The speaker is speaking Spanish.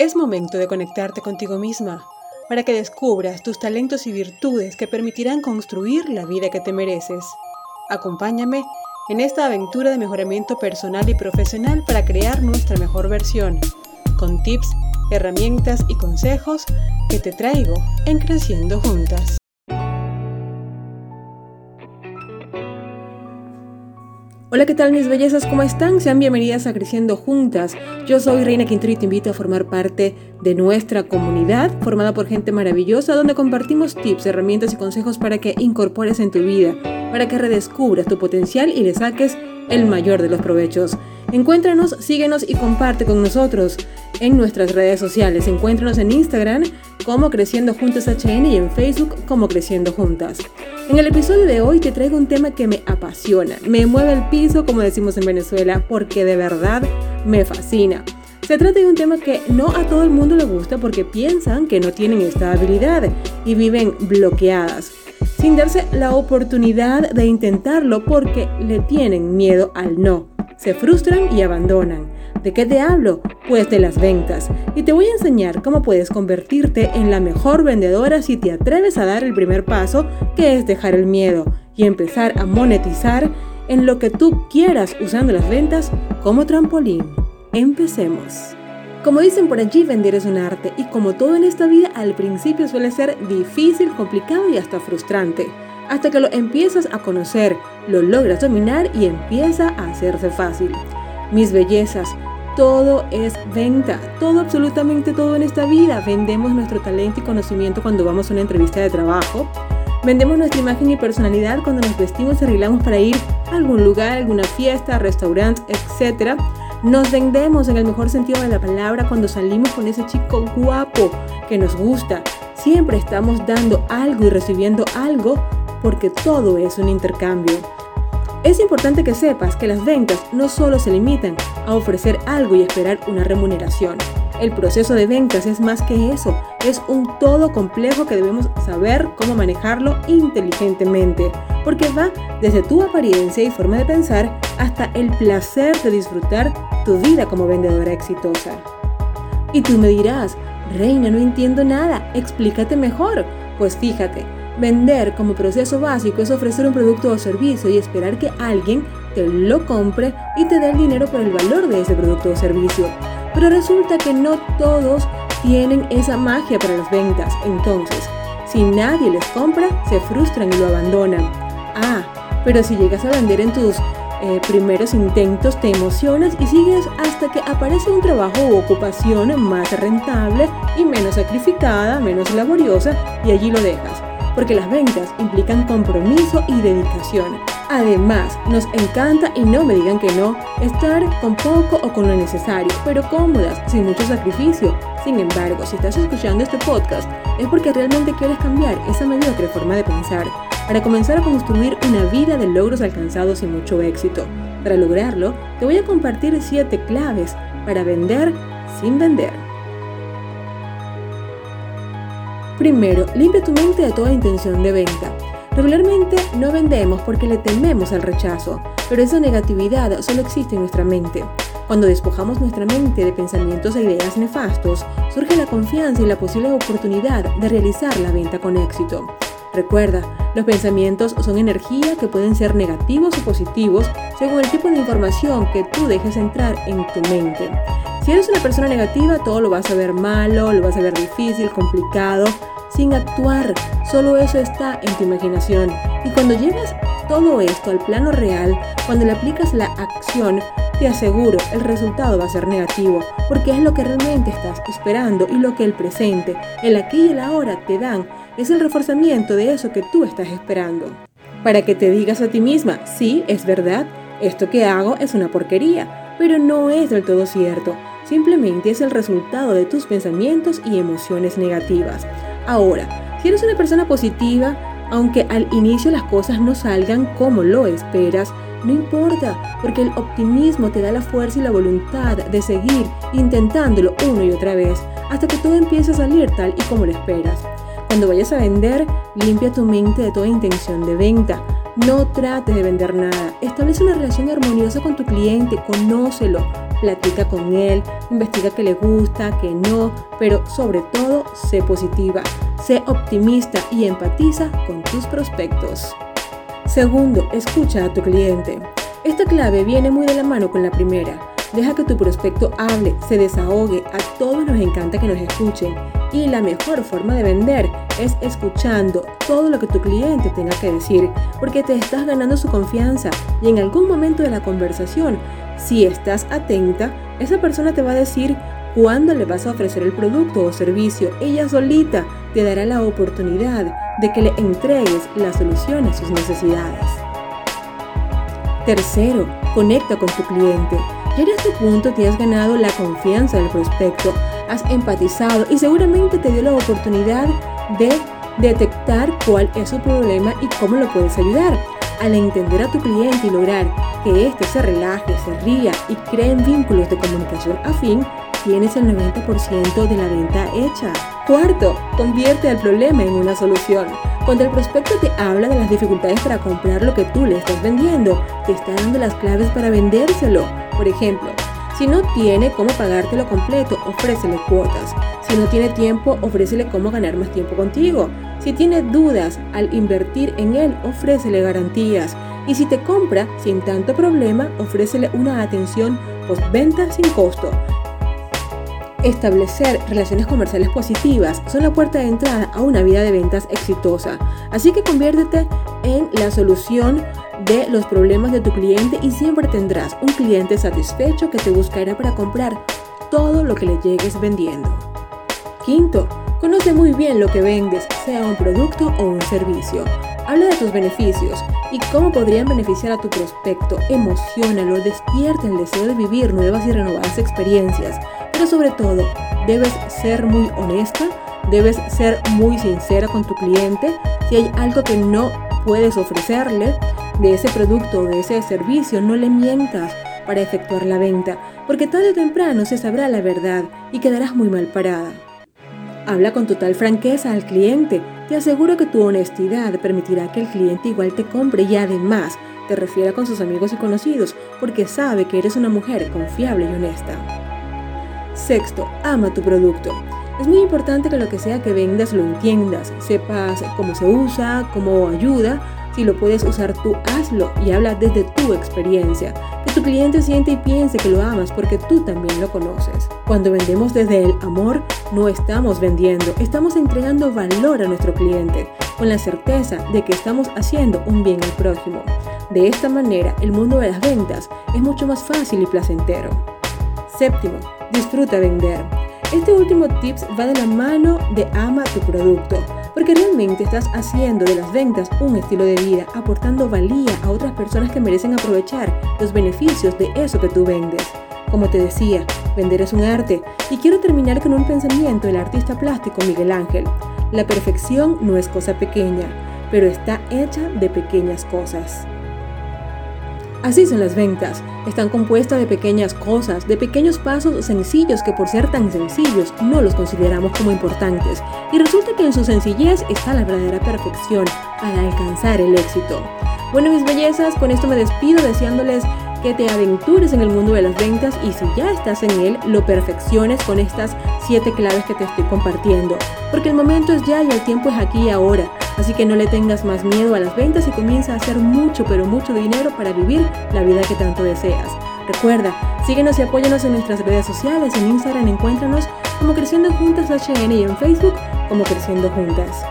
Es momento de conectarte contigo misma para que descubras tus talentos y virtudes que permitirán construir la vida que te mereces. Acompáñame en esta aventura de mejoramiento personal y profesional para crear nuestra mejor versión, con tips, herramientas y consejos que te traigo en Creciendo Juntas. Hola, ¿qué tal mis bellezas? ¿Cómo están? Sean bienvenidas a Creciendo Juntas. Yo soy Reina Quintero y te invito a formar parte de nuestra comunidad formada por gente maravillosa donde compartimos tips, herramientas y consejos para que incorpores en tu vida, para que redescubras tu potencial y le saques el mayor de los provechos. Encuéntranos, síguenos y comparte con nosotros en nuestras redes sociales. Encuéntranos en Instagram como Creciendo Juntas HN y en Facebook como Creciendo Juntas. En el episodio de hoy te traigo un tema que me apasiona, me mueve el piso como decimos en Venezuela, porque de verdad me fascina. Se trata de un tema que no a todo el mundo le gusta porque piensan que no tienen esta habilidad y viven bloqueadas, sin darse la oportunidad de intentarlo porque le tienen miedo al no. Se frustran y abandonan. ¿De qué te hablo? Pues de las ventas. Y te voy a enseñar cómo puedes convertirte en la mejor vendedora si te atreves a dar el primer paso, que es dejar el miedo y empezar a monetizar en lo que tú quieras usando las ventas como trampolín. Empecemos. Como dicen por allí, vender es un arte y como todo en esta vida al principio suele ser difícil, complicado y hasta frustrante. Hasta que lo empiezas a conocer, lo logras dominar y empieza a hacerse fácil. Mis bellezas, todo es venta, todo, absolutamente todo en esta vida. Vendemos nuestro talento y conocimiento cuando vamos a una entrevista de trabajo. Vendemos nuestra imagen y personalidad cuando nos vestimos y arreglamos para ir a algún lugar, alguna fiesta, restaurante, etc. Nos vendemos en el mejor sentido de la palabra cuando salimos con ese chico guapo que nos gusta. Siempre estamos dando algo y recibiendo algo porque todo es un intercambio. Es importante que sepas que las ventas no solo se limitan a ofrecer algo y esperar una remuneración. El proceso de ventas es más que eso, es un todo complejo que debemos saber cómo manejarlo inteligentemente, porque va desde tu apariencia y forma de pensar hasta el placer de disfrutar tu vida como vendedora exitosa. Y tú me dirás, Reina, no entiendo nada, explícate mejor. Pues fíjate, Vender como proceso básico es ofrecer un producto o servicio y esperar que alguien te lo compre y te dé el dinero por el valor de ese producto o servicio. Pero resulta que no todos tienen esa magia para las ventas. Entonces, si nadie les compra, se frustran y lo abandonan. Ah, pero si llegas a vender en tus eh, primeros intentos, te emocionas y sigues hasta que aparece un trabajo u ocupación más rentable y menos sacrificada, menos laboriosa y allí lo dejas porque las ventas implican compromiso y dedicación. Además, nos encanta, y no me digan que no, estar con poco o con lo necesario, pero cómodas, sin mucho sacrificio. Sin embargo, si estás escuchando este podcast, es porque realmente quieres cambiar esa mediocre forma de pensar, para comenzar a construir una vida de logros alcanzados y mucho éxito. Para lograrlo, te voy a compartir 7 claves para vender sin vender. Primero, limpia tu mente de toda intención de venta. Regularmente no vendemos porque le tememos al rechazo, pero esa negatividad solo existe en nuestra mente. Cuando despojamos nuestra mente de pensamientos e ideas nefastos, surge la confianza y la posible oportunidad de realizar la venta con éxito. Recuerda, los pensamientos son energía que pueden ser negativos o positivos según el tipo de información que tú dejes entrar en tu mente. Si eres una persona negativa, todo lo vas a ver malo, lo vas a ver difícil, complicado, sin actuar. Solo eso está en tu imaginación. Y cuando llevas todo esto al plano real, cuando le aplicas la acción, te aseguro, el resultado va a ser negativo, porque es lo que realmente estás esperando y lo que el presente, el aquí y el ahora te dan, es el reforzamiento de eso que tú estás esperando. Para que te digas a ti misma, sí, es verdad, esto que hago es una porquería, pero no es del todo cierto, simplemente es el resultado de tus pensamientos y emociones negativas. Ahora, si eres una persona positiva, aunque al inicio las cosas no salgan como lo esperas, no importa, porque el optimismo te da la fuerza y la voluntad de seguir intentándolo una y otra vez hasta que todo empiece a salir tal y como lo esperas. Cuando vayas a vender, limpia tu mente de toda intención de venta. No trates de vender nada. Establece una relación armoniosa con tu cliente, conócelo, platica con él, investiga qué le gusta, qué no, pero sobre todo, sé positiva, sé optimista y empatiza con tus prospectos. Segundo, escucha a tu cliente. Esta clave viene muy de la mano con la primera. Deja que tu prospecto hable, se desahogue. A todos nos encanta que nos escuchen. Y la mejor forma de vender es escuchando todo lo que tu cliente tenga que decir, porque te estás ganando su confianza y en algún momento de la conversación, si estás atenta, esa persona te va a decir cuándo le vas a ofrecer el producto o servicio. Ella solita te dará la oportunidad de que le entregues la solución a sus necesidades. Tercero, conecta con tu cliente. Ya en este punto te has ganado la confianza del prospecto, has empatizado y seguramente te dio la oportunidad de detectar cuál es su problema y cómo lo puedes ayudar. Al entender a tu cliente y lograr que éste se relaje, se ría y creen vínculos de comunicación afín, tienes el 90% de la venta hecha. Cuarto, convierte el problema en una solución. Cuando el prospecto te habla de las dificultades para comprar lo que tú le estás vendiendo, te está dando las claves para vendérselo. Por ejemplo, si no tiene cómo pagártelo completo, ofrécele cuotas. Si no tiene tiempo, ofrécele cómo ganar más tiempo contigo. Si tiene dudas al invertir en él, ofrécele garantías. Y si te compra sin tanto problema, ofrécele una atención postventa sin costo. Establecer relaciones comerciales positivas son la puerta de entrada a una vida de ventas exitosa. Así que conviértete en la solución de los problemas de tu cliente y siempre tendrás un cliente satisfecho que te buscará para comprar todo lo que le llegues vendiendo. Quinto, conoce muy bien lo que vendes, sea un producto o un servicio. Habla de tus beneficios y cómo podrían beneficiar a tu prospecto. Emocionalo, despierta el deseo de vivir nuevas y renovadas experiencias pero sobre todo, debes ser muy honesta, debes ser muy sincera con tu cliente. Si hay algo que no puedes ofrecerle de ese producto o de ese servicio, no le mientas para efectuar la venta, porque tarde o temprano se sabrá la verdad y quedarás muy mal parada. Habla con total franqueza al cliente. Te aseguro que tu honestidad permitirá que el cliente igual te compre y además te refiera con sus amigos y conocidos porque sabe que eres una mujer confiable y honesta. Sexto, ama tu producto. Es muy importante que lo que sea que vendas lo entiendas, sepas cómo se usa, cómo ayuda. Si lo puedes usar tú, hazlo y habla desde tu experiencia. Que tu cliente siente y piense que lo amas porque tú también lo conoces. Cuando vendemos desde el amor, no estamos vendiendo, estamos entregando valor a nuestro cliente, con la certeza de que estamos haciendo un bien al prójimo. De esta manera, el mundo de las ventas es mucho más fácil y placentero. Séptimo, disfruta vender. Este último tips va de la mano de ama tu producto, porque realmente estás haciendo de las ventas un estilo de vida, aportando valía a otras personas que merecen aprovechar los beneficios de eso que tú vendes. Como te decía, vender es un arte y quiero terminar con un pensamiento del artista plástico Miguel Ángel. La perfección no es cosa pequeña, pero está hecha de pequeñas cosas. Así son las ventas. Están compuestas de pequeñas cosas, de pequeños pasos sencillos que por ser tan sencillos no los consideramos como importantes. Y resulta que en su sencillez está la verdadera perfección para alcanzar el éxito. Bueno, mis bellezas, con esto me despido deseándoles que te aventures en el mundo de las ventas y si ya estás en él, lo perfecciones con estas 7 claves que te estoy compartiendo. Porque el momento es ya y el tiempo es aquí y ahora. Así que no le tengas más miedo a las ventas y comienza a hacer mucho, pero mucho dinero para vivir la vida que tanto deseas. Recuerda, síguenos y apóyanos en nuestras redes sociales. En Instagram encuéntranos como Creciendo Juntas HN y en Facebook como Creciendo Juntas.